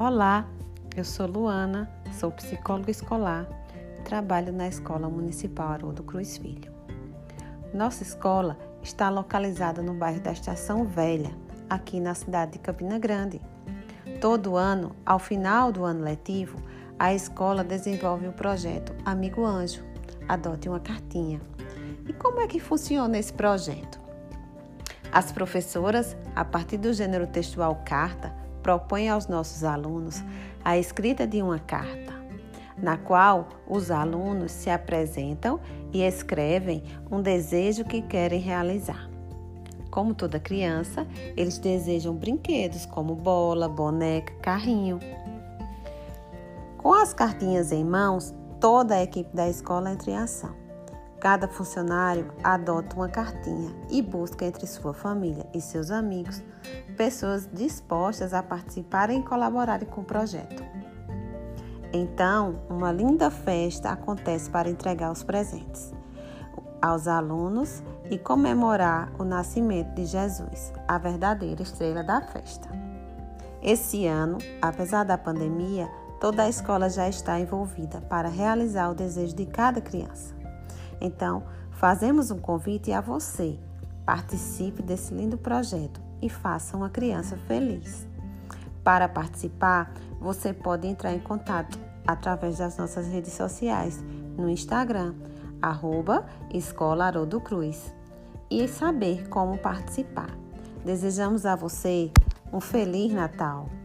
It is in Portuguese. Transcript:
Olá, eu sou Luana, sou psicóloga escolar trabalho na Escola Municipal Haroldo Cruz Filho. Nossa escola está localizada no bairro da Estação Velha, aqui na cidade de Campina Grande. Todo ano, ao final do ano letivo, a escola desenvolve o projeto Amigo Anjo, Adote uma Cartinha. E como é que funciona esse projeto? As professoras, a partir do gênero textual carta, propõe aos nossos alunos a escrita de uma carta, na qual os alunos se apresentam e escrevem um desejo que querem realizar. Como toda criança, eles desejam brinquedos como bola, boneca, carrinho. Com as cartinhas em mãos, toda a equipe da escola entra em ação. Cada funcionário adota uma cartinha e busca entre sua família e seus amigos pessoas dispostas a participarem e colaborarem com o projeto. Então, uma linda festa acontece para entregar os presentes aos alunos e comemorar o nascimento de Jesus, a verdadeira estrela da festa. Esse ano, apesar da pandemia, toda a escola já está envolvida para realizar o desejo de cada criança. Então, fazemos um convite a você. Participe desse lindo projeto e faça uma criança feliz. Para participar, você pode entrar em contato através das nossas redes sociais no Instagram, arroba Escola Haroldo Cruz, e saber como participar. Desejamos a você um Feliz Natal!